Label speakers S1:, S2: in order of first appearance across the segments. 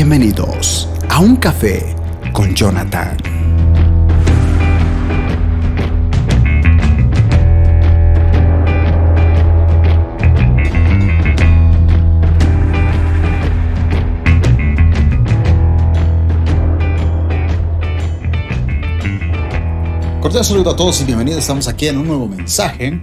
S1: Bienvenidos a un café con Jonathan. Cordial saludo a todos y bienvenidos. Estamos aquí en un nuevo mensaje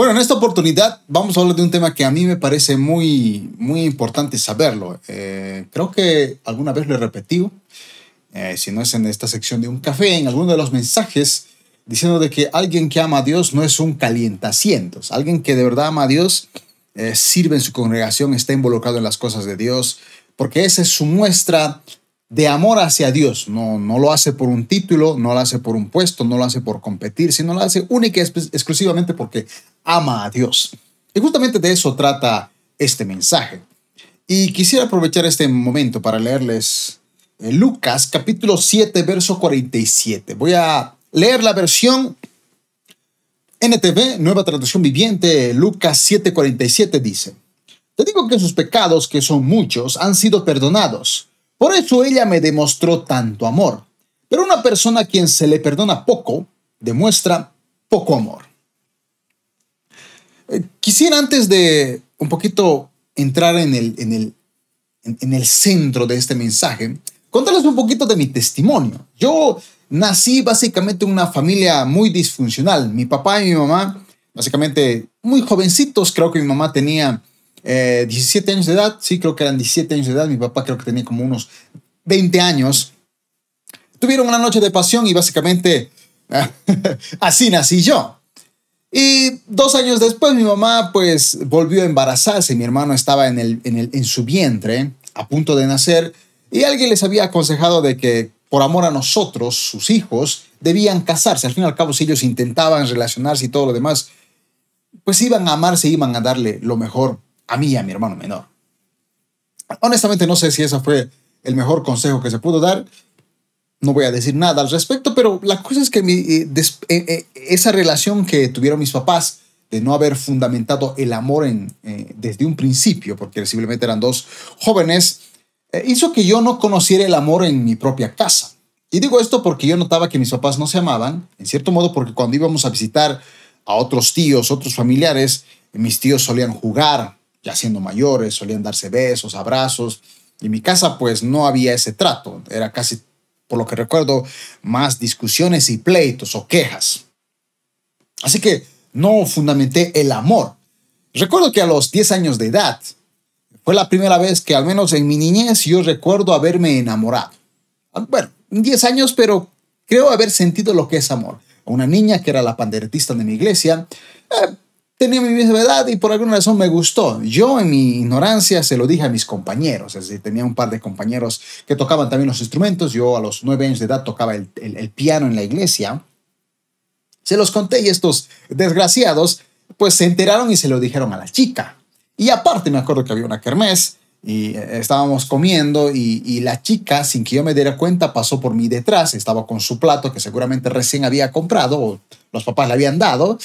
S1: bueno, en esta oportunidad vamos a hablar de un tema que a mí me parece muy, muy importante saberlo. Eh, creo que alguna vez lo he repetido, eh, si no es en esta sección de un café, en alguno de los mensajes, diciendo de que alguien que ama a Dios no es un calientacientos. Alguien que de verdad ama a Dios eh, sirve en su congregación, está involucrado en las cosas de Dios, porque esa es su muestra de amor hacia Dios. No, no lo hace por un título, no lo hace por un puesto, no lo hace por competir, sino lo hace única y exclusivamente porque ama a Dios. Y justamente de eso trata este mensaje. Y quisiera aprovechar este momento para leerles eh, Lucas capítulo 7, verso 47. Voy a leer la versión NTV, nueva traducción viviente, Lucas 7, 47 dice, Te digo que sus pecados, que son muchos, han sido perdonados. Por eso ella me demostró tanto amor. Pero una persona a quien se le perdona poco, demuestra poco amor. Eh, quisiera antes de un poquito entrar en el, en el, en el centro de este mensaje, contarles un poquito de mi testimonio. Yo nací básicamente en una familia muy disfuncional. Mi papá y mi mamá, básicamente muy jovencitos, creo que mi mamá tenía 17 eh, años de edad, sí, creo que eran 17 años de edad, mi papá creo que tenía como unos 20 años. Tuvieron una noche de pasión y básicamente así nací yo. Y dos años después mi mamá pues volvió a embarazarse, mi hermano estaba en, el, en, el, en su vientre a punto de nacer y alguien les había aconsejado de que por amor a nosotros, sus hijos, debían casarse. Al fin y al cabo, si ellos intentaban relacionarse y todo lo demás, pues iban a amarse, iban a darle lo mejor a mí y a mi hermano menor. Honestamente no sé si ese fue el mejor consejo que se pudo dar no voy a decir nada al respecto, pero la cosa es que eh, eh, eh, esa relación que tuvieron mis papás de no haber fundamentado el amor en, desde un principio, porque simplemente eran dos jóvenes, hizo que yo no conociera el amor en mi propia casa. Y digo esto porque yo notaba que mis papás no se amaban, en cierto modo porque cuando íbamos a visitar a otros tíos, otros familiares, mis tíos solían jugar, ya siendo mayores, solían darse besos, abrazos, y en mi casa pues no había ese trato, era casi por lo que recuerdo, más discusiones y pleitos o quejas. Así que no fundamenté el amor. Recuerdo que a los 10 años de edad fue la primera vez que al menos en mi niñez yo recuerdo haberme enamorado. Bueno, 10 años, pero creo haber sentido lo que es amor. Una niña que era la panderetista de mi iglesia, eh, tenía mi misma edad y por alguna razón me gustó. Yo en mi ignorancia se lo dije a mis compañeros, es decir, tenía un par de compañeros que tocaban también los instrumentos, yo a los nueve años de edad tocaba el, piano en la iglesia. Se los conté y estos desgraciados pues se enteraron y se lo dijeron a la chica. Y aparte me acuerdo que había una kermés y eh, estábamos comiendo y, y, la chica, sin que yo me diera cuenta, pasó por mí detrás, estaba con su plato que seguramente recién había comprado o los papás le habían dado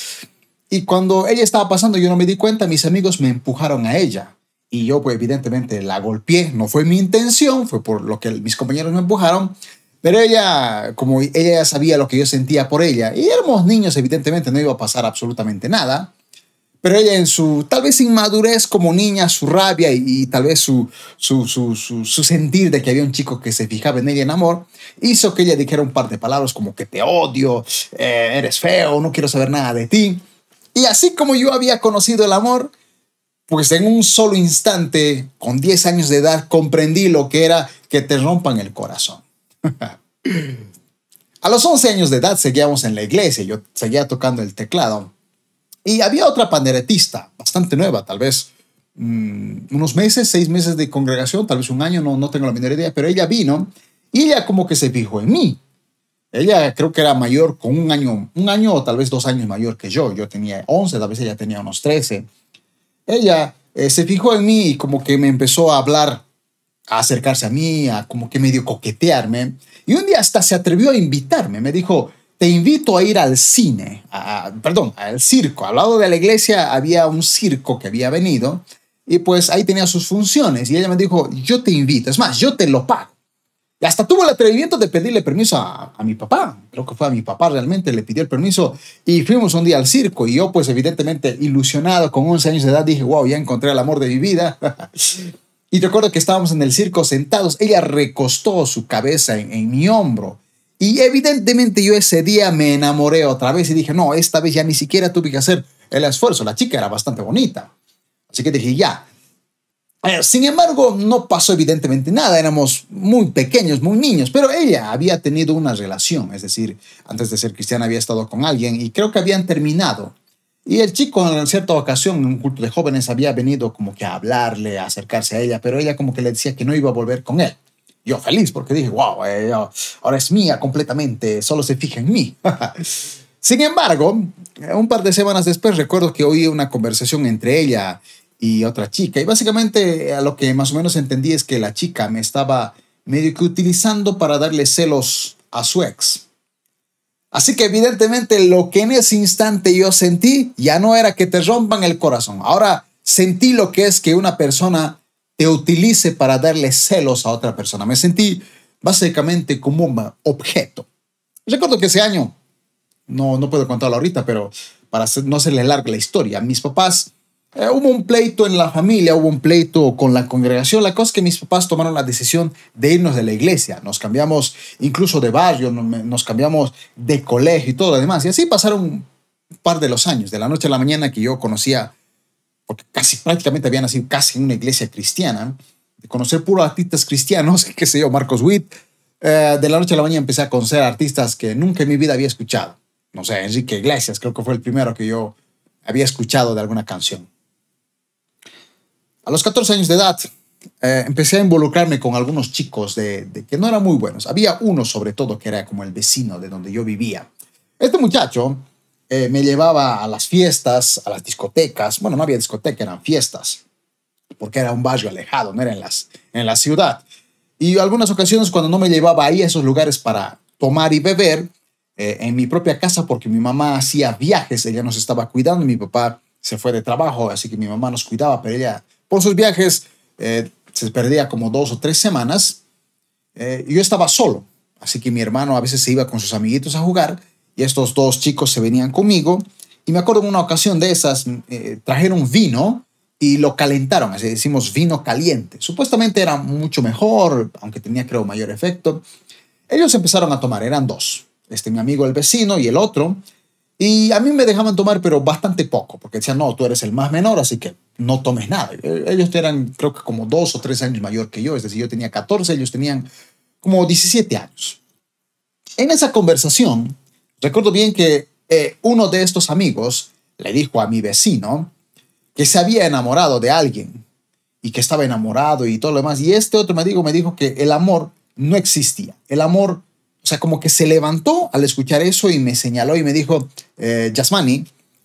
S1: y cuando ella estaba pasando, yo no me di cuenta, mis amigos me empujaron a ella. Y yo, pues evidentemente, la golpeé. No fue mi intención, fue por lo que mis compañeros me empujaron. Pero ella, como ella ya sabía lo que yo sentía por ella, y éramos niños, evidentemente no iba a pasar absolutamente nada. Pero ella en su, tal vez inmadurez como niña, su rabia y, tal vez su su, su, su, sentir de que había un chico que se fijaba en ella en amor, hizo que ella dijera un par de palabras como que te odio, eh, eres feo, no quiero saber nada de ti. Y así como yo había conocido el amor, pues en un solo instante, con 10 años de edad, comprendí lo que era que te rompan el corazón. A los 11 años de edad seguíamos en la iglesia, yo seguía tocando el teclado. Y había otra panderetista, bastante nueva, tal vez mm, unos meses, seis meses de congregación, tal vez un año, no, no tengo la menor idea, pero ella vino y ella como que se fijó en mí. Ella creo que era mayor con un año, un año o tal vez dos años mayor que yo. Yo tenía 11, tal vez ella tenía unos 13. Ella eh, se fijó en mí y como que me empezó a hablar, a acercarse a mí, a como que medio coquetearme. Y un día hasta se atrevió a invitarme. Me dijo, te invito a ir al cine, perdón, al circo. Al lado de la iglesia había un circo que había venido y pues ahí tenía sus funciones y ella me dijo, yo te invito, es más, yo te lo pago. Y hasta tuvo el atrevimiento de pedirle permiso a, mi papá. Creo que fue a mi papá realmente, le pidió el permiso y fuimos un día al circo. Y yo, pues evidentemente ilusionado, con 11 años de edad, dije, wow, ya encontré el amor de mi vida. y recuerdo que estábamos en el circo sentados. Ella recostó su cabeza en, en mi hombro. Y evidentemente yo ese día me enamoré otra vez y dije, no, esta vez ya ni siquiera tuve que hacer el esfuerzo. La chica era bastante bonita. Así que dije, ya, sin embargo, no pasó evidentemente nada, éramos muy pequeños, muy niños, pero ella había tenido una relación, es decir, antes de ser cristiana había estado con alguien y creo que habían terminado. Y el chico en cierta ocasión, en un culto de jóvenes, había venido como que a hablarle, a acercarse a ella, pero ella como que le decía que no iba a volver con él. Yo feliz porque dije, wow, ahora es mía completamente, solo se fija en mí. Sin embargo, un par de semanas después recuerdo que oí una conversación entre ella y otra chica. Y básicamente a lo que más o menos entendí es que la chica me estaba medio que utilizando para darle celos a su ex. Así que evidentemente lo que en ese instante yo sentí ya no era que te rompan el corazón. Ahora sentí lo que es que una persona te utilice para darle celos a otra persona. Me sentí básicamente como un objeto. Recuerdo que ese año, no, no puedo contarlo ahorita, pero para no hacerle larga la historia, mis papás eh, hubo un pleito en la familia, hubo un pleito con la congregación. La cosa es que mis papás tomaron la decisión de irnos de la iglesia. Nos cambiamos incluso de barrio, nos cambiamos de colegio y todo lo demás. Y así pasaron un par de los años, de la noche a la mañana que yo conocía, porque casi prácticamente había nacido casi en una iglesia cristiana, de conocer puros artistas cristianos, qué sé yo, Marcos Witt. Eh, de la noche a la mañana empecé a conocer artistas que nunca en mi vida había escuchado. No sé, Enrique Iglesias, creo que fue el primero que yo había escuchado de alguna canción. A los 14 años de edad eh, empecé a involucrarme con algunos chicos de, que no eran muy buenos. Había uno sobre todo que era como el vecino de donde yo vivía. Este muchacho eh, me llevaba a las fiestas, a las discotecas. Bueno, no había discoteca, eran fiestas, porque era un barrio alejado, no era en, las, en la ciudad. Y algunas ocasiones cuando no me llevaba ahí a esos lugares para tomar y beber, eh, en mi propia casa, porque mi mamá hacía viajes, ella nos estaba cuidando, mi papá se fue de trabajo, así que mi mamá nos cuidaba, pero ella por sus viajes eh, se perdía como dos o tres semanas. Eh, yo estaba solo, así que mi hermano a veces se iba con sus amiguitos a jugar y estos dos chicos se venían conmigo. Y me acuerdo en una ocasión de esas, eh, trajeron vino y lo calentaron, así decimos vino caliente. Supuestamente era mucho mejor, aunque tenía creo mayor efecto. Ellos empezaron a tomar, eran dos, este mi amigo el vecino y el otro. Y a mí me dejaban tomar, pero bastante poco, porque decían, no, tú eres el más menor, así que no tomes nada. Ellos eran, creo que como dos o tres años mayor que yo, es decir, yo tenía 14, ellos tenían como 17 años. En esa conversación, recuerdo bien que eh, uno de estos amigos le dijo a mi vecino que se había enamorado de alguien y que estaba enamorado y todo lo demás. Y este otro me dijo, me dijo que el amor no existía. El amor o sea, como que se levantó al escuchar eso y me señaló y me dijo, eh,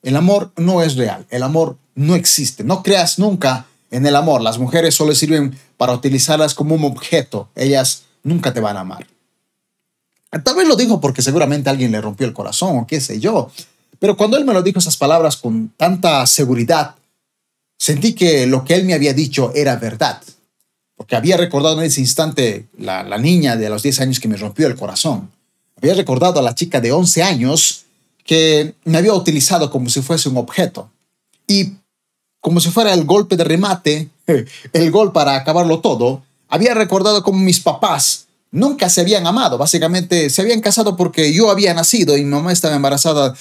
S1: el amor no es real, el amor no existe, no creas nunca en el amor, las mujeres solo sirven para utilizarlas como un objeto, ellas nunca te van a amar. Tal vez lo dijo porque seguramente alguien le rompió el corazón o qué sé yo, pero cuando él me lo dijo esas palabras con tanta seguridad, sentí que lo que él me había dicho era verdad porque había recordado en ese instante la, la niña de los 10 años que me rompió el corazón. Había recordado a la chica de 11 años que me había utilizado como si fuese un objeto. Y como si fuera el golpe de remate, el gol para acabarlo todo, había recordado como mis papás nunca se habían amado. Básicamente se habían casado porque yo había nacido y mi mamá estaba embarazada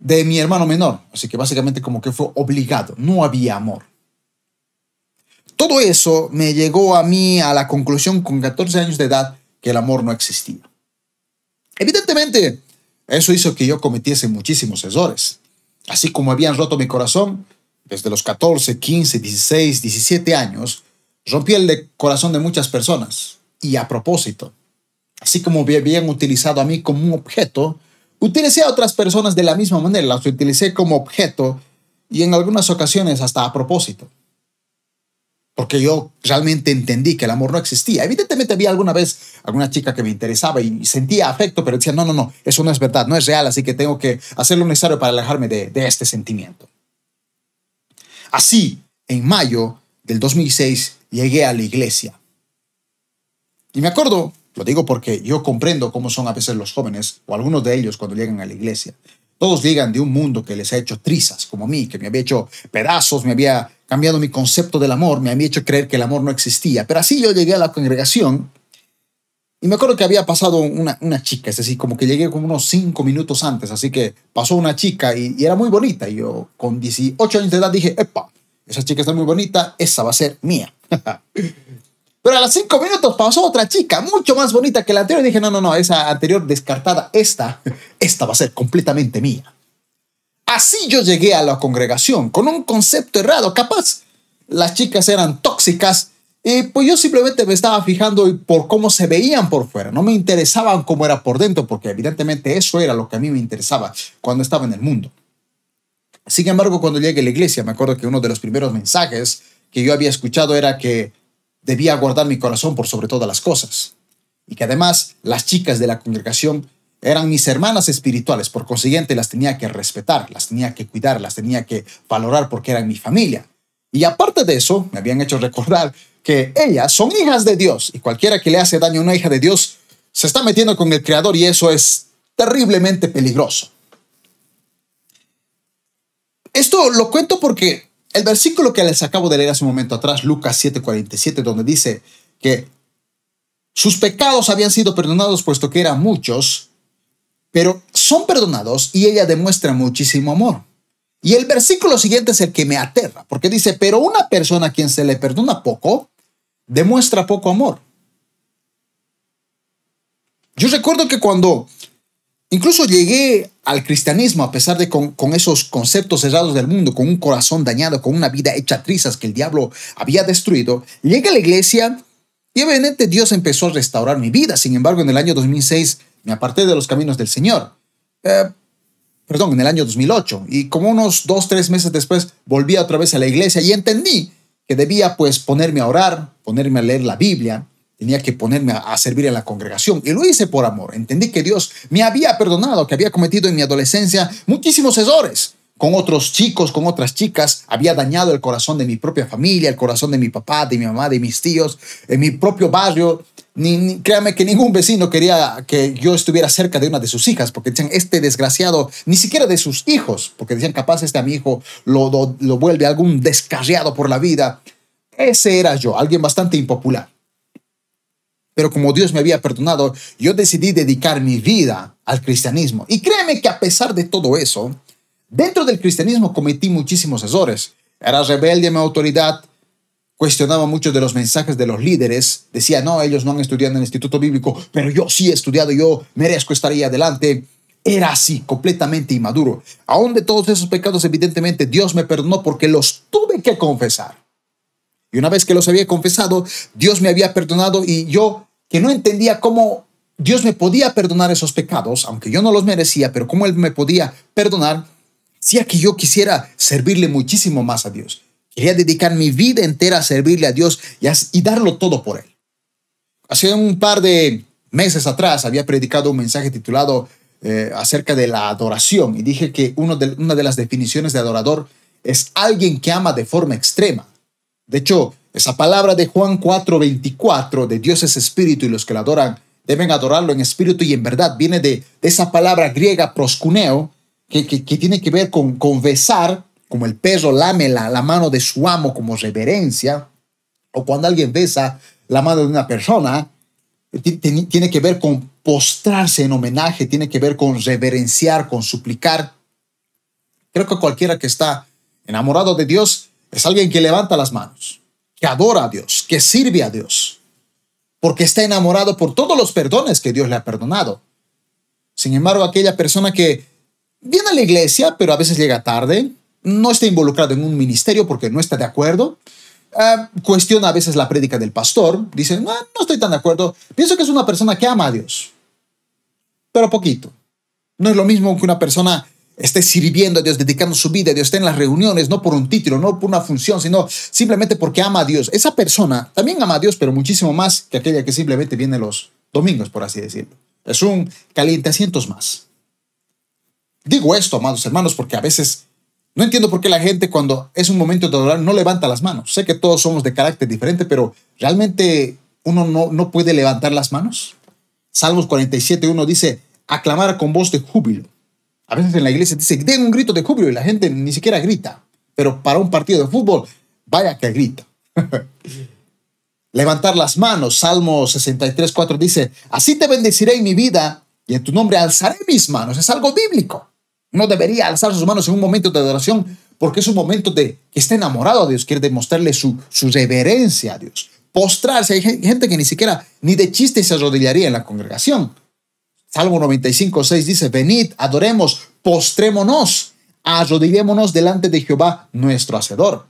S1: de mi hermano menor. Así que básicamente como que fue obligado, no había amor. Todo eso me llegó a mí a la conclusión con 14 años de edad que el amor no existía. Evidentemente, eso hizo que yo cometiese muchísimos errores. Así como habían roto mi corazón, desde los 14, 15, 16, 17 años, rompí el corazón de muchas personas. Y a propósito, así como me habían utilizado a mí como un objeto, utilicé a otras personas de la misma manera, las utilicé como objeto y en algunas ocasiones hasta a propósito porque yo realmente entendí que el amor no existía. Evidentemente había alguna vez alguna chica que me interesaba y sentía afecto, pero decía, no, no, no, eso no es verdad, no es real, así que tengo que hacer lo necesario para alejarme de, de este sentimiento. Así, en mayo del 2006 llegué a la iglesia. Y me acuerdo, lo digo porque yo comprendo cómo son a veces los jóvenes, o algunos de ellos cuando llegan a la iglesia. Todos llegan de un mundo que les ha hecho trizas, como a mí, que me había hecho pedazos, me había cambiado mi concepto del amor, me había hecho creer que el amor no existía. Pero así yo llegué a la congregación y me acuerdo que había pasado una, chica, es decir, como que llegué como unos cinco minutos antes, así que pasó una chica y, y era muy bonita. Y yo con 18 años de edad dije, epa, esa chica está muy bonita, esa va a ser mía. Pero a los cinco minutos pasó otra chica, mucho más bonita que la anterior. Y dije, no, no, no, esa anterior descartada, esta, esta va a ser completamente mía. Así yo llegué a la congregación, con un concepto errado. Capaz las chicas eran tóxicas y pues yo simplemente me estaba fijando por cómo se veían por fuera. No me interesaban cómo era por dentro, porque evidentemente eso era lo que a mí me interesaba cuando estaba en el mundo. Sin embargo, cuando llegué a la iglesia, me acuerdo que uno de los primeros mensajes que yo había escuchado era que debía guardar mi corazón por sobre todas las cosas. Y que además las chicas de la congregación eran mis hermanas espirituales, por consiguiente las tenía que respetar, las tenía que cuidar, las tenía que valorar porque eran mi familia. Y aparte de eso, me habían hecho recordar que ellas son hijas de Dios y cualquiera que le hace daño a una hija de Dios se está metiendo con el Creador y eso es terriblemente peligroso. Esto lo cuento porque el versículo que les acabo de leer hace un momento atrás, Lucas 7:47, donde dice que sus pecados habían sido perdonados puesto que eran muchos, pero son perdonados y ella demuestra muchísimo amor. Y el versículo siguiente es el que me aterra, porque dice, pero una persona a quien se le perdona poco, demuestra poco amor. Yo recuerdo que cuando incluso llegué al cristianismo, a pesar de con, esos conceptos cerrados del mundo, con un corazón dañado, con una vida hecha trizas que el diablo había destruido, llegué a la iglesia y obviamente Dios empezó a restaurar mi vida. Sin embargo, en el año 2006 me aparté de los caminos del Señor. Eh, perdón, en el año 2008. Y como unos dos, tres meses después volví otra vez a la iglesia y entendí que debía pues ponerme a orar, ponerme a leer la Biblia, tenía que ponerme a, servir en la congregación. Y lo hice por amor. Entendí que Dios me había perdonado, que había cometido en mi adolescencia muchísimos errores. Con otros chicos, con otras chicas, había dañado el corazón de mi propia familia, el corazón de mi papá, de mi mamá, de mis tíos, en mi propio barrio. Ni, créame que ningún vecino quería que yo estuviera cerca de una de sus hijas, porque decían, este desgraciado, ni siquiera de sus hijos, porque decían, capaz este a mi hijo lo, lo, lo vuelve algún descarriado por la vida. Ese era yo, alguien bastante impopular. Pero como Dios me había perdonado, yo decidí dedicar mi vida al cristianismo. Y créeme que a pesar de todo eso, dentro del cristianismo cometí muchísimos errores. Era rebelde a mi autoridad, cuestionaba muchos de los mensajes de los líderes, decía, no, ellos no han estudiado en el Instituto Bíblico, pero yo sí he estudiado, yo merezco estar ahí adelante. Era así, completamente inmaduro. Aún de todos esos pecados, evidentemente, Dios me perdonó porque los tuve que confesar. Y una vez que los había confesado, Dios me había perdonado y yo, que no entendía cómo Dios me podía perdonar esos pecados, aunque yo no los merecía, pero cómo Él me podía perdonar, hacía que yo quisiera servirle muchísimo más a Dios. Quería dedicar mi vida entera a servirle a Dios y, darlo todo por Él. Hace un par de meses atrás había predicado un mensaje titulado eh, acerca de la adoración y dije que una de las definiciones de adorador es alguien que ama de forma extrema. De hecho, esa palabra de Juan 4:24, de Dios es espíritu y los que lo adoran deben adorarlo en espíritu y en verdad, viene de, esa palabra griega proscuneo, que, tiene que ver con, con besar, como el perro lame la, la mano de su amo como reverencia, o cuando alguien besa la mano de una persona, tiene que ver con postrarse en homenaje, tiene que ver con reverenciar, con suplicar. Creo que cualquiera que está enamorado de Dios es alguien que levanta las manos, que adora a Dios, que sirve a Dios, porque está enamorado por todos los perdones que Dios le ha perdonado. Sin embargo, aquella persona que viene a la iglesia, pero a veces llega tarde, no está involucrado en un ministerio porque no está de acuerdo, ah, cuestiona a veces la prédica del pastor, dice, no, no estoy tan de acuerdo, pienso que es una persona que ama a Dios, pero poquito. No es lo mismo que una persona esté sirviendo a Dios, dedicando su vida a Dios, esté en las reuniones, no por un título, no por una función, sino simplemente porque ama a Dios. Esa persona también ama a Dios, pero muchísimo más que aquella que simplemente viene los domingos, por así decirlo. Es un caliente asientos más. Digo esto, amados hermanos, porque a veces No entiendo por qué la gente cuando es un momento de adorar no levanta las manos. Sé que todos somos de carácter diferente, pero realmente uno no, no puede levantar las manos. Salmos 47, uno dice, aclamar con voz de júbilo. A veces en la iglesia dice, den un grito de júbilo y la gente ni siquiera grita. Pero para un partido de fútbol, vaya que grita. Levantar las manos, Salmo 63, 4 dice, así te bendeciré en mi vida y en tu nombre alzaré mis manos. Es algo bíblico. No debería alzar sus manos en un momento de adoración porque es un momento de que está enamorado a Dios, quiere demostrarle su, su reverencia a Dios. Postrarse, hay gente que ni siquiera, ni de chiste se arrodillaría en la congregación. Salmo 95, 6 dice, venid, adoremos, postrémonos, arrodillémonos delante de Jehová nuestro Hacedor.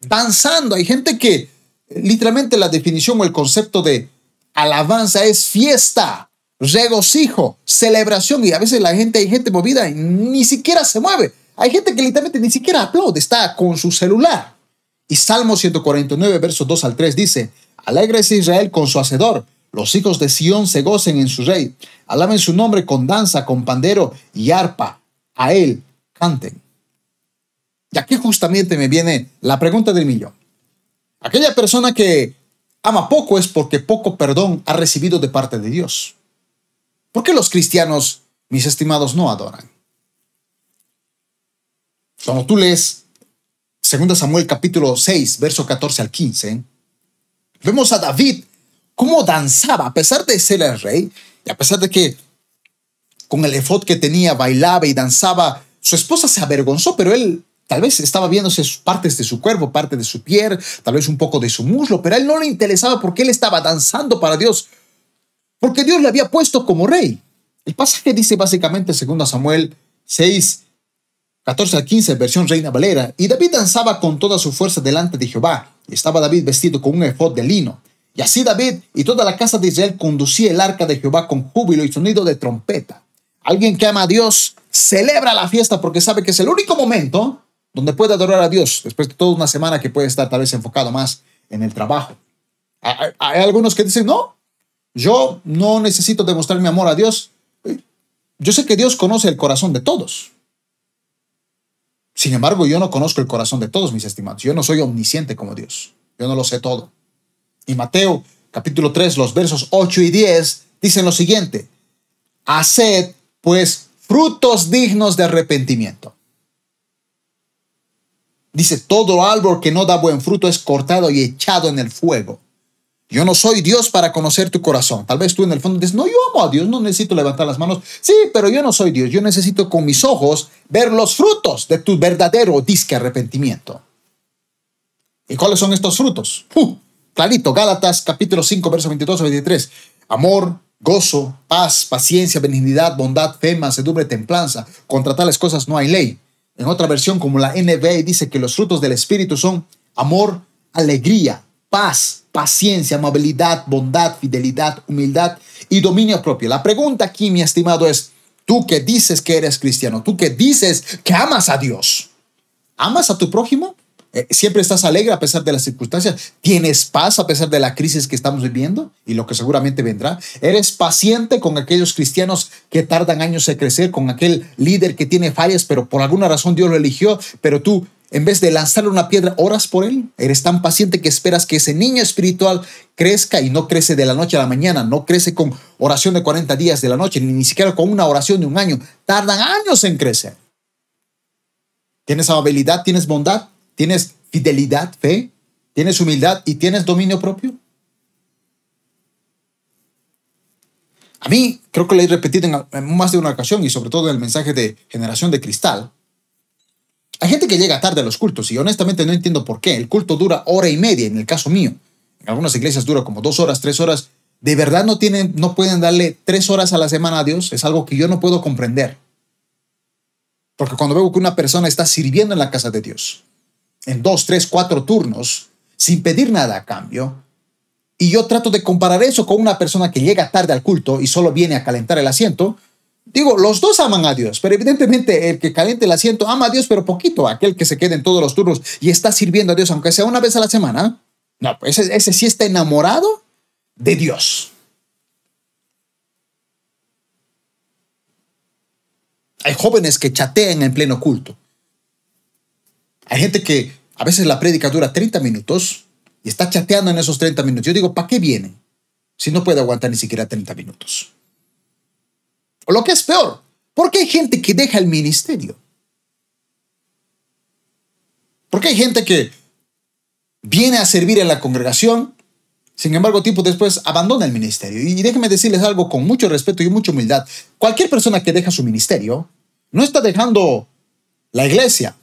S1: Danzando, hay gente que literalmente la definición o el concepto de alabanza es fiesta, regocijo, celebración y a veces la gente, hay gente movida y ni siquiera se mueve. Hay gente que literalmente ni siquiera aplaude, está con su celular. Y Salmo 149, versos 2 al 3 dice, Alégrese Israel con su hacedor, los hijos de Sión se gocen en su rey, alaben su nombre con danza, con pandero y arpa, a él canten. Y aquí justamente me viene la pregunta del millón. Aquella persona que ama poco es porque poco perdón ha recibido de parte de Dios. ¿Por qué los cristianos, mis estimados, no adoran? Cuando tú lees 2 Samuel capítulo 6, verso 14 al 15, vemos a David cómo danzaba, a pesar de ser el rey, y a pesar de que con el efod que tenía bailaba y danzaba, su esposa se avergonzó, pero él tal vez estaba viéndose partes de su cuerpo, parte de su piel, tal vez un poco de su muslo, pero a él no le interesaba porque él estaba danzando para Dios porque Dios le había puesto como rey. El pasaje dice básicamente, segundo Samuel 6, 14 al 15, versión Reina Valera, y David danzaba con toda su fuerza delante de Jehová, y estaba David vestido con un efod de lino. Y así David y toda la casa de Israel conducía el arca de Jehová con júbilo y sonido de trompeta. Alguien que ama a Dios celebra la fiesta porque sabe que es el único momento donde puede adorar a Dios, después de toda una semana que puede estar tal vez enfocado más en el trabajo. Hay, algunos que dicen, no, yo no necesito demostrar mi amor a Dios. Yo sé que Dios conoce el corazón de todos. Sin embargo, yo no conozco el corazón de todos, mis estimados. Yo no soy omnisciente como Dios. Yo no lo sé todo. Y Mateo capítulo 3, los versos 8 y 10 dicen lo siguiente. Haced, pues, frutos dignos de arrepentimiento. Dice, todo árbol que no da buen fruto es cortado y echado en el fuego. Yo no soy Dios para conocer tu corazón. Tal vez tú en el fondo dices, no, yo amo a Dios, no necesito levantar las manos. Sí, pero yo no soy Dios. Yo necesito con mis ojos ver los frutos de tu verdadero disque arrepentimiento. ¿Y cuáles son estos frutos? Uh, clarito, Gálatas capítulo 5, verso 22 a 23. Amor, gozo, paz, paciencia, benignidad, bondad, fe, mansedumbre, templanza. Contra tales cosas no hay ley. En otra versión, como la NBA, dice que los frutos del Espíritu son amor, alegría, paz, paciencia, amabilidad, bondad, fidelidad, humildad y dominio propio. La pregunta aquí, mi estimado, es, tú que dices que eres cristiano, tú que dices que amas a Dios, ¿amas a tu prójimo? Eh, ¿Siempre estás alegre a pesar de las circunstancias? ¿Tienes paz a pesar de la crisis que estamos viviendo y lo que seguramente vendrá? ¿Eres paciente con aquellos cristianos que tardan años en crecer, con aquel líder que tiene fallas, pero por alguna razón Dios lo eligió, pero tú en vez de lanzarle una piedra, oras por él. Eres tan paciente que esperas que ese niño espiritual crezca y no crece de la noche a la mañana, no crece con oración de 40 días de la noche, ni, siquiera con una oración de un año. Tardan años en crecer. ¿Tienes amabilidad? ¿Tienes bondad? ¿Tienes fidelidad, fe? ¿Tienes humildad y tienes dominio propio? A mí, creo que lo he repetido en más de una ocasión y sobre todo en el mensaje de generación de cristal, hay gente que llega tarde a los cultos y honestamente no entiendo por qué. El culto dura hora y media, en el caso mío. En algunas iglesias dura como dos horas, tres horas. ¿De verdad no, tienen, no pueden darle tres horas a la semana a Dios? Es algo que yo no puedo comprender. Porque cuando veo que una persona está sirviendo en la casa de Dios, en dos, tres, cuatro turnos, sin pedir nada a cambio, y yo trato de comparar eso con una persona que llega tarde al culto y solo viene a calentar el asiento, Digo, los dos aman a Dios, pero evidentemente el que caliente el asiento ama a Dios, pero poquito. Aquel que se quede en todos los turnos y está sirviendo a Dios, aunque sea una vez a la semana, no, pues ese, ese sí está enamorado de Dios. Hay jóvenes que chatean en pleno culto. Hay gente que a veces la prédica dura 30 minutos y está chateando en esos 30 minutos. Yo digo, ¿para qué viene? Si no puede aguantar ni siquiera 30 minutos. O lo que es peor, ¿por qué hay gente que deja el ministerio? ¿Por qué hay gente que viene a servir en la congregación, sin embargo, tiempo después abandona el ministerio? Y déjenme decirles algo con mucho respeto y mucha humildad. Cualquier persona que deja su ministerio no está dejando la iglesia,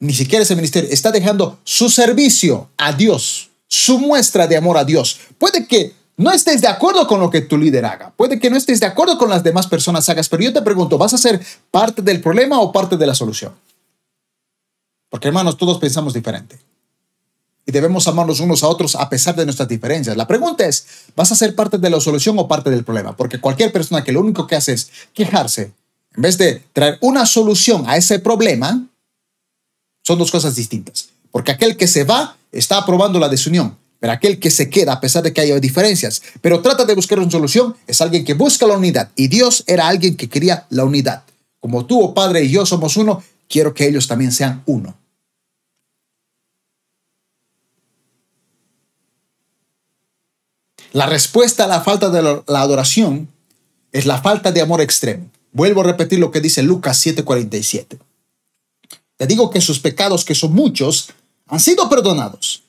S1: ni siquiera ese ministerio, está dejando su servicio a Dios, su muestra de amor a Dios. Puede que no estés de acuerdo con lo que tu líder haga, puede que no estés de acuerdo con las demás personas hagas, pero yo te pregunto, ¿vas a ser parte del problema o parte de la solución? Porque hermanos, todos pensamos diferente. Y debemos amarnos unos a otros a pesar de nuestras diferencias. La pregunta es, ¿vas a ser parte de la solución o parte del problema? Porque cualquier persona que lo único que hace es quejarse, en vez de traer una solución a ese problema, son dos cosas distintas. Porque aquel que se va está aprobando la desunión, pero aquel que se queda a pesar de que haya diferencias, pero trata de buscar una solución, es alguien que busca la unidad. Y Dios era alguien que quería la unidad. Como tú, oh Padre, y yo somos uno, quiero que ellos también sean uno. La respuesta a la falta de la adoración es la falta de amor extremo. Vuelvo a repetir lo que dice Lucas 7:47. Te digo que sus pecados, que son muchos, han sido perdonados.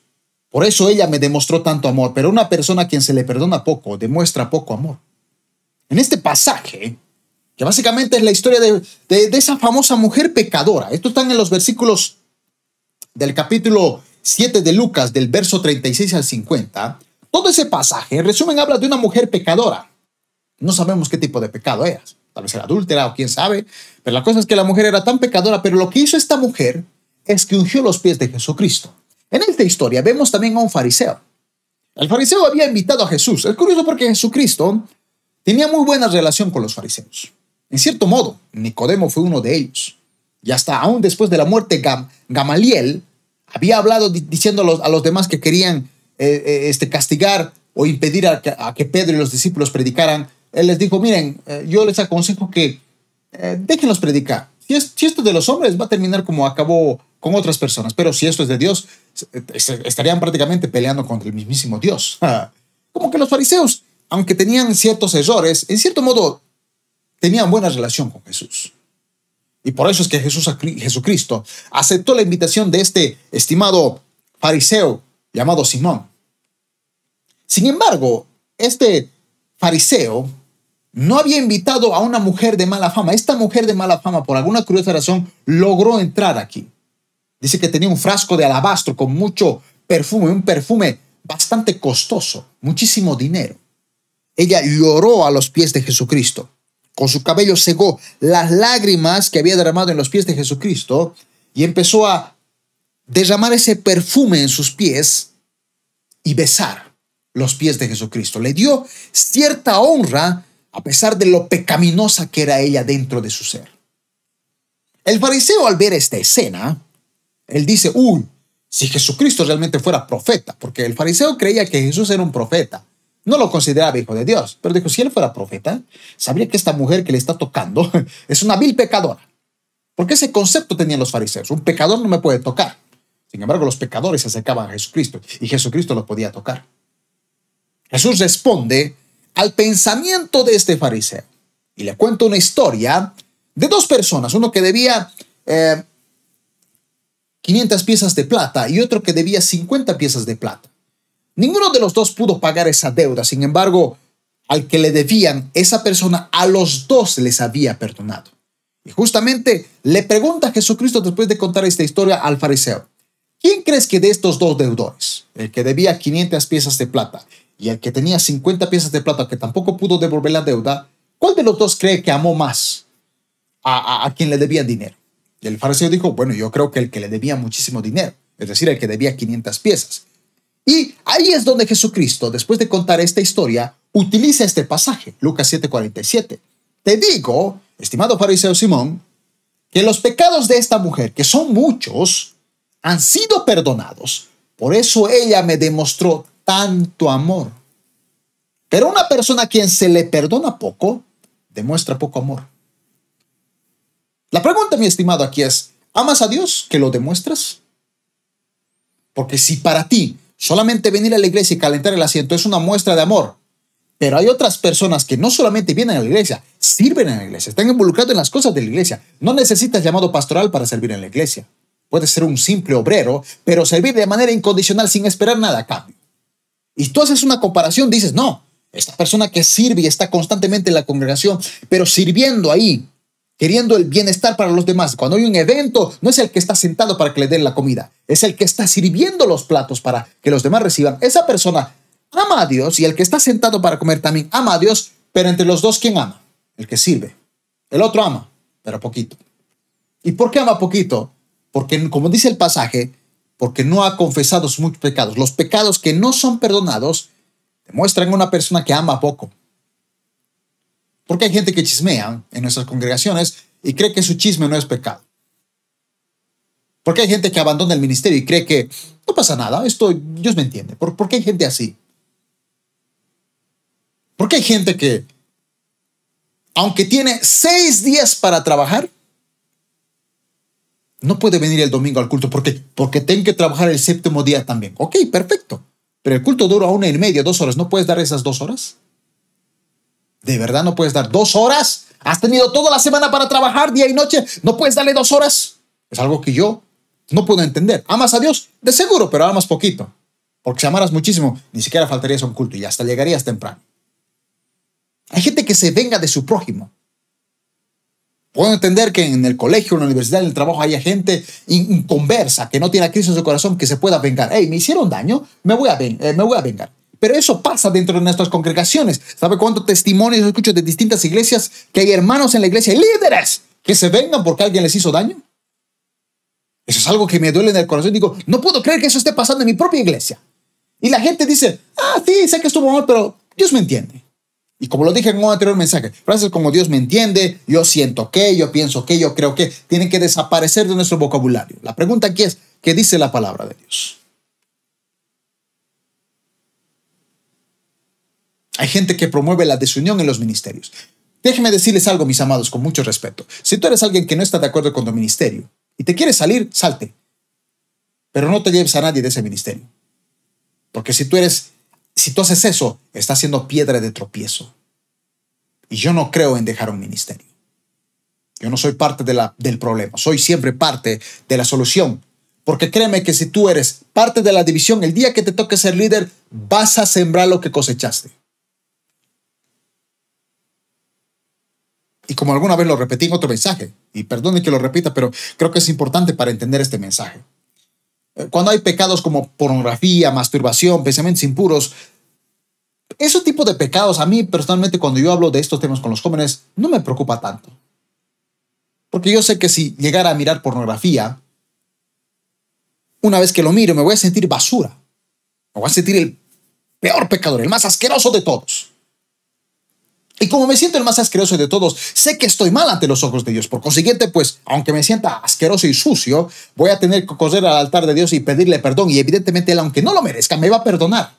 S1: Por eso ella me demostró tanto amor, pero una persona a quien se le perdona poco demuestra poco amor. En este pasaje, que básicamente es la historia de, esa famosa mujer pecadora, esto está en los versículos del capítulo 7 de Lucas, del verso 36 al 50, todo ese pasaje, en resumen, habla de una mujer pecadora. No sabemos qué tipo de pecado era tal vez era adúltera o quién sabe, pero la cosa es que la mujer era tan pecadora, pero lo que hizo esta mujer es que ungió los pies de Jesucristo. En esta historia vemos también a un fariseo. El fariseo había invitado a Jesús. Es curioso porque Jesucristo tenía muy buena relación con los fariseos. En cierto modo, Nicodemo fue uno de ellos. Y hasta aún después de la muerte, Gamaliel había hablado diciendo a los, demás que querían eh, eh, este, castigar o impedir a que Pedro y los discípulos predicaran él les dijo, miren, eh, yo les aconsejo que eh, déjenlos predicar. Si, es, si esto de los hombres va a terminar como acabó con otras personas, pero si esto es de Dios, estarían prácticamente peleando contra el mismísimo Dios. Como que los fariseos, aunque tenían ciertos errores, en cierto modo tenían buena relación con Jesús. Y por eso es que Jesús, Jesucristo aceptó la invitación de este estimado fariseo llamado Simón. Sin embargo, este fariseo no había invitado a una mujer de mala fama. Esta mujer de mala fama, por alguna curiosa razón, logró entrar aquí. Dice que tenía un frasco de alabastro con mucho perfume, un perfume bastante costoso, muchísimo dinero. Ella lloró a los pies de Jesucristo. Con su cabello cegó las lágrimas que había derramado en los pies de Jesucristo y empezó a derramar ese perfume en sus pies y besar los pies de Jesucristo. Le dio cierta honra a pesar de lo pecaminosa que era ella dentro de su ser. El fariseo al ver esta escena, él dice, uy, si Jesucristo realmente fuera profeta, porque el fariseo creía que Jesús era un profeta, no lo consideraba hijo de Dios, pero dijo, si él fuera profeta, sabría que esta mujer que le está tocando es una vil pecadora. Porque ese concepto tenían los fariseos, un pecador no me puede tocar. Sin embargo, los pecadores se acercaban a Jesucristo y Jesucristo los podía tocar. Jesús responde al pensamiento de este fariseo. Y le cuento una historia de dos personas, uno que debía 500 eh, piezas de plata y otro que debía 50 piezas de plata. Ninguno de los dos pudo pagar esa deuda, sin embargo, al que le debían, esa persona a los dos les había perdonado. Y justamente le pregunta Jesucristo después de contar esta historia al fariseo, ¿quién crees que de estos dos deudores, el que debía 500 piezas de plata y el que tenía 50 piezas de plata que tampoco pudo devolver la deuda, ¿cuál de los dos cree que amó más a, quien le debía dinero? Y el fariseo dijo, bueno, yo creo que el que le debía muchísimo dinero, es decir, el que debía 500 piezas. Y ahí es donde Jesucristo, después de contar esta historia, utiliza este pasaje, Lucas 7:47. Te digo, estimado fariseo Simón, que los pecados de esta mujer, que son muchos, han sido perdonados. Por eso ella me demostró tanto amor. Pero una persona a quien se le perdona poco, demuestra poco amor. La pregunta, mi estimado, aquí es, ¿amas a Dios que lo demuestras? Porque si para ti solamente venir a la iglesia y calentar el asiento es una muestra de amor, pero hay otras personas que no solamente vienen a la iglesia, sirven en la iglesia, están involucrados en las cosas de la iglesia. No necesitas llamado pastoral para servir en la iglesia. Puedes ser un simple obrero, pero servir de manera incondicional sin esperar nada a cambio. Y tú haces una comparación, dices, no, esta persona que sirve y está constantemente en la congregación, pero sirviendo ahí, queriendo el bienestar para los demás. Cuando hay un evento, no es el que está sentado para que le den la comida, es el que está sirviendo los platos para que los demás reciban. Esa persona ama a Dios y el que está sentado para comer también ama a Dios, pero entre los dos, ¿quién ama? El que sirve. El otro ama, pero poquito. ¿Y por qué ama poquito? Porque, como dice el pasaje, porque no ha confesado sus muchos pecados. Los pecados que no son perdonados demuestran una persona que ama poco. Porque hay gente que chismea en nuestras congregaciones y cree que su chisme no es pecado. Porque hay gente que abandona el ministerio y cree que no pasa nada, esto Dios me entiende. ¿Por, qué hay gente así? Porque hay gente que, aunque tiene seis días para trabajar, no puede venir el domingo al culto porque, tengo que trabajar el séptimo día también. Ok, perfecto. Pero el culto dura una y media, dos horas. ¿No puedes dar esas dos horas? ¿De verdad no puedes dar dos horas? ¿Has tenido toda la semana para trabajar día y noche? ¿No puedes darle dos horas? Es algo que yo no puedo entender. ¿Amas a Dios? De seguro, pero amas poquito. Porque si amaras muchísimo, ni siquiera faltarías a un culto y hasta llegarías temprano. Hay gente que se venga de su prójimo. Puedo entender que en el colegio, en la universidad, en el trabajo haya gente inconversa, que no tiene a Cristo en su corazón, que se pueda vengar. Hey, me hicieron daño, me voy a, eh, me voy a vengar. Pero eso pasa dentro de nuestras congregaciones. ¿Sabe cuántos testimonios escucho de distintas iglesias que hay hermanos en la iglesia líderes que se vengan porque alguien les hizo daño? Eso es algo que me duele en el corazón. Digo, no puedo creer que eso esté pasando en mi propia iglesia. Y la gente dice, ah, sí, sé que estuvo mal, pero Dios me entiende. Y como lo dije en un anterior mensaje, frases como Dios me entiende, yo siento que, yo pienso que, yo creo que, tienen que desaparecer de nuestro vocabulario. La pregunta aquí es, ¿qué dice la palabra de Dios? Hay gente que promueve la desunión en los ministerios. Déjenme decirles algo, mis amados, con mucho respeto. Si tú eres alguien que no está de acuerdo con tu ministerio y te quieres salir, salte. Pero no te lleves a nadie de ese ministerio. Porque si tú eres, si tú haces eso, estás siendo piedra de tropiezo. Y yo no creo en dejar un ministerio. Yo no soy parte del problema, soy siempre parte de la solución. Porque créeme que si tú eres parte de la división, el día que te toque ser líder, vas a sembrar lo que cosechaste. Y como alguna vez lo repetí en otro mensaje, y perdone que lo repita, pero creo que es importante para entender este mensaje. Cuando hay pecados como pornografía, masturbación, pensamientos impuros, ese tipo de pecados a mí personalmente cuando yo hablo de estos temas con los jóvenes no me preocupa tanto. Porque yo sé que si llegara a mirar pornografía, una vez que lo miro me voy a sentir basura. Me voy a sentir el peor pecador, el más asqueroso de todos. Y como me siento el más asqueroso de todos, sé que estoy mal ante los ojos de Dios. Por consiguiente, pues, aunque me sienta asqueroso y sucio, voy a tener que correr al altar de Dios y pedirle perdón. Y evidentemente Él, aunque no lo merezca, me va a perdonar.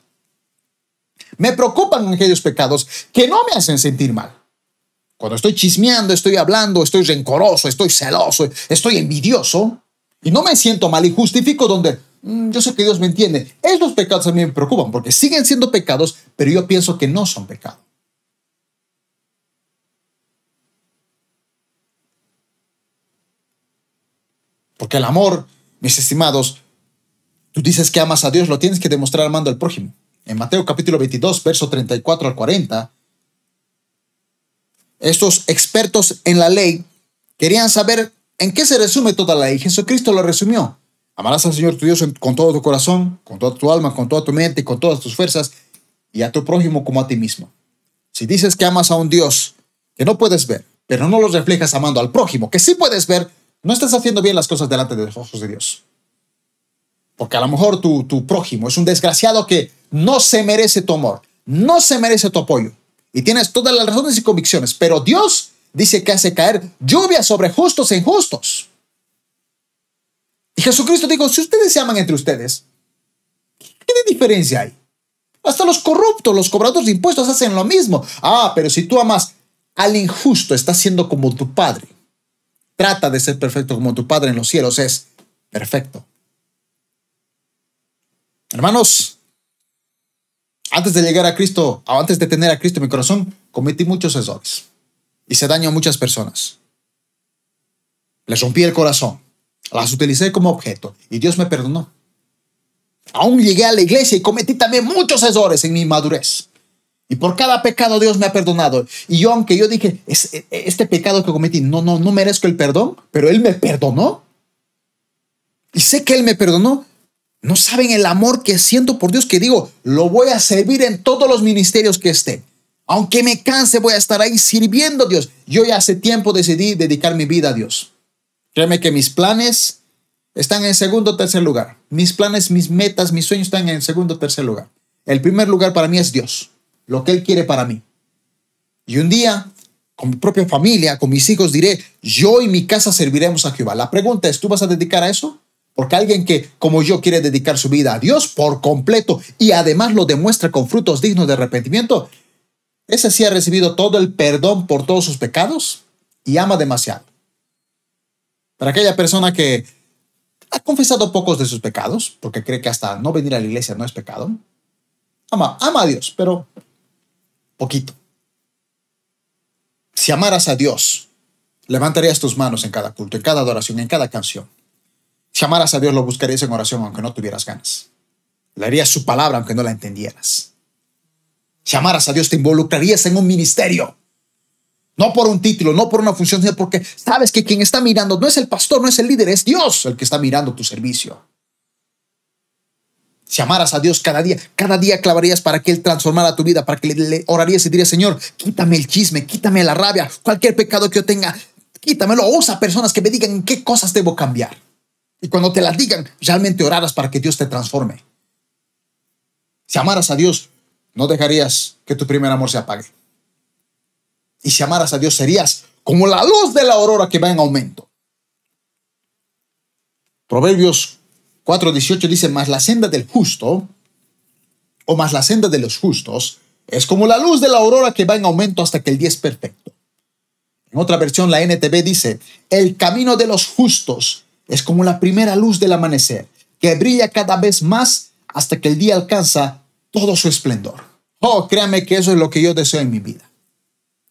S1: Me preocupan aquellos pecados que no me hacen sentir mal. Cuando estoy chismeando, estoy hablando, estoy rencoroso, estoy celoso, estoy envidioso y no me siento mal y justifico donde mm, yo sé que Dios me entiende. Esos pecados a mí me preocupan porque siguen siendo pecados, pero yo pienso que no son pecados. Porque el amor, mis estimados, tú dices que amas a Dios, lo tienes que demostrar amando al prójimo. En Mateo capítulo 22, verso 34 al 40, estos expertos en la ley querían saber en qué se resume toda la ley. Jesucristo lo resumió. Amarás al Señor tu Dios con todo tu corazón, con toda tu alma, con toda tu mente con todas tus fuerzas, y a tu prójimo como a ti mismo. Si dices que amas a un Dios que no puedes ver, pero no lo reflejas amando al prójimo, que sí puedes ver, no estás haciendo bien las cosas delante de los ojos de Dios. Porque a lo mejor tu, tu prójimo es un desgraciado que no se merece tu amor, no se merece tu apoyo. Y tienes todas las razones y convicciones, pero Dios dice que hace caer lluvia sobre justos e injustos. Y Jesucristo dijo, si ustedes se aman entre ustedes, ¿qué diferencia hay? Hasta los corruptos, los cobradores de impuestos hacen lo mismo. Ah, pero si tú amas al injusto, estás siendo como tu padre trata de ser perfecto como tu Padre en los cielos es perfecto. Hermanos, antes de llegar a Cristo, o antes de tener a Cristo en mi corazón, cometí muchos errores. Hice daño a muchas personas. Les rompí el corazón. Las utilicé como objeto. Y Dios me perdonó. Aún llegué a la iglesia y cometí también muchos errores en mi madurez. Y por cada pecado Dios me ha perdonado. Y yo, aunque yo dije, este pecado que cometí, no, no, no merezco el perdón, pero Él me perdonó. Y sé que Él me perdonó. No saben el amor que siento por Dios que digo, lo voy a servir en todos los ministerios que esté. Aunque me canse, voy a estar ahí sirviendo a Dios. Yo ya hace tiempo decidí dedicar mi vida a Dios. Créeme que mis planes están en segundo o tercer lugar. Mis planes, mis metas, mis sueños están en segundo o tercer lugar. El primer lugar para mí es Dios, lo que Él quiere para mí. Y un día, con mi propia familia, con mis hijos, diré, yo y mi casa serviremos a Jehová. La pregunta es, ¿tú vas a dedicar a eso? Porque alguien que, como yo, quiere dedicar su vida a Dios por completo y además lo demuestra con frutos dignos de arrepentimiento, ese sí ha recibido todo el perdón por todos sus pecados y ama demasiado. Para aquella persona que ha confesado pocos de sus pecados, porque cree que hasta no venir a la iglesia no es pecado, ama, ama a Dios, pero poquito. Si amaras a Dios, levantarías tus manos en cada culto, en cada adoración, en cada canción. Si amaras a Dios, lo buscarías en oración aunque no tuvieras ganas. Le harías su palabra aunque no la entendieras. Si amaras a Dios, te involucrarías en un ministerio. No por un título, no por una función, sino porque sabes que quien está mirando no es el pastor, no es el líder, es Dios el que está mirando tu servicio. Si amaras a Dios cada día, cada día clavarías para que Él transformara tu vida, para que le, orarías y dirías, Señor, quítame el chisme, quítame la rabia, cualquier pecado que yo tenga, quítamelo. Usa personas que me digan qué cosas debo cambiar. Y cuando te las digan, realmente orarás para que Dios te transforme. Si amaras a Dios, no dejarías que tu primer amor se apague. Y si amaras a Dios, serías como la luz de la aurora que va en aumento. Proverbios 4:18 dice, más la senda del justo, o más la senda de los justos, es como la luz de la aurora que va en aumento hasta que el día es perfecto. En otra versión, la NTV dice, el camino de los justos es como la primera luz del amanecer, que brilla cada vez más hasta que el día alcanza todo su esplendor. Oh, créame que eso es lo que yo deseo en mi vida.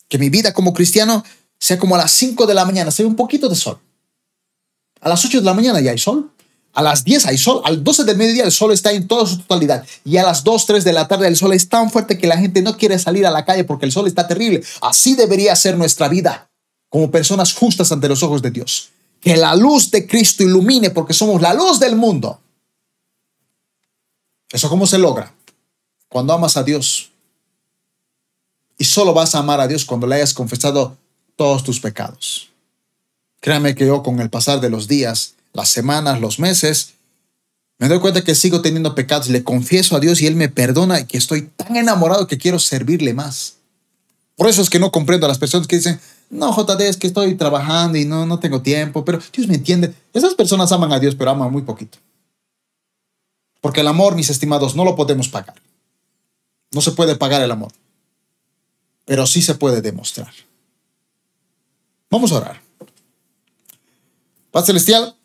S1: Que mi vida como cristiano sea como a las 5 de la mañana, se ve un poquito de sol. A las 8 de la mañana ya hay sol. A las 10 hay sol. Al 12 del mediodía el sol está en toda su totalidad. Y a las 2, 3 de la tarde el sol es tan fuerte que la gente no quiere salir a la calle porque el sol está terrible. Así debería ser nuestra vida como personas justas ante los ojos de Dios que la luz de Cristo ilumine porque somos la luz del mundo. ¿Eso cómo se logra? Cuando amas a Dios. Y solo vas a amar a Dios cuando le hayas confesado todos tus pecados. Créame que yo con el pasar de los días, las semanas, los meses, me doy cuenta que sigo teniendo pecados, le confieso a Dios y Él me perdona y que estoy tan enamorado que quiero servirle más. Por eso es que no comprendo a las personas que dicen, no, JD, es que estoy trabajando y no, no tengo tiempo, pero Dios me entiende. Esas personas aman a Dios, pero aman muy poquito. Porque el amor, mis estimados, no lo podemos pagar. No se puede pagar el amor, pero sí se puede demostrar. Vamos a orar. Paz Celestial,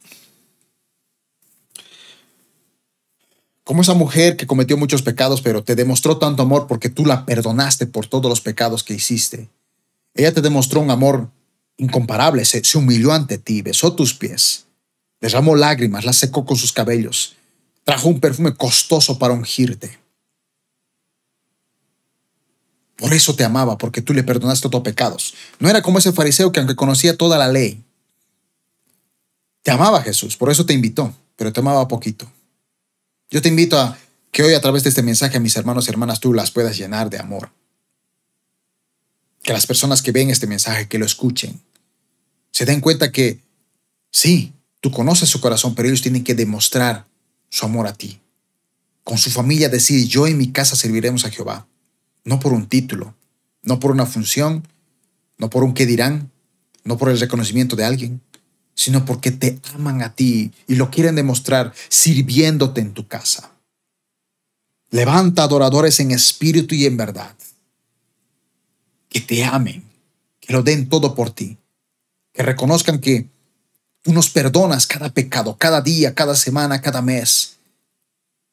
S1: como esa mujer que cometió muchos pecados, pero te demostró tanto amor porque tú la perdonaste por todos los pecados que hiciste. Ella te demostró un amor incomparable, se, humilló ante ti, besó tus pies, derramó lágrimas, las secó con sus cabellos, trajo un perfume costoso para ungirte. Por eso te amaba, porque tú le perdonaste tus pecados. No era como ese fariseo que aunque conocía toda la ley, te amaba Jesús, por eso te invitó, pero te amaba poquito. Yo te invito a que hoy a través de este mensaje mis hermanos y hermanas tú las puedas llenar de amor. Que las personas que ven este mensaje, que lo escuchen, se den cuenta que sí, tú conoces su corazón, pero ellos tienen que demostrar su amor a ti. Con su familia decir, yo en mi casa serviremos a Jehová, no por un título, no por una función, no por un qué dirán, no por el reconocimiento de alguien, sino porque te aman a ti y lo quieren demostrar sirviéndote en tu casa. Levanta adoradores en espíritu y en verdad que te amen, que lo den todo por ti, que reconozcan que tú nos perdonas cada pecado, cada día, cada semana, cada mes,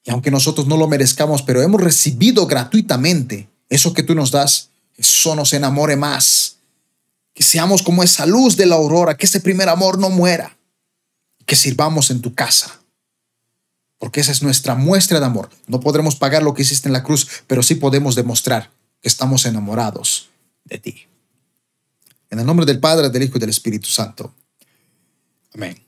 S1: Y aunque nosotros no lo merezcamos, pero hemos recibido gratuitamente eso que tú nos das, eso nos enamore más. Que seamos como esa luz de la aurora, que ese primer amor no muera. Que sirvamos en tu casa. Porque esa es nuestra muestra de amor. No podremos pagar lo que hiciste en la cruz, pero sí podemos demostrar que estamos enamorados de ti. En el nombre del Padre, del Hijo y del Espíritu Santo. Amén.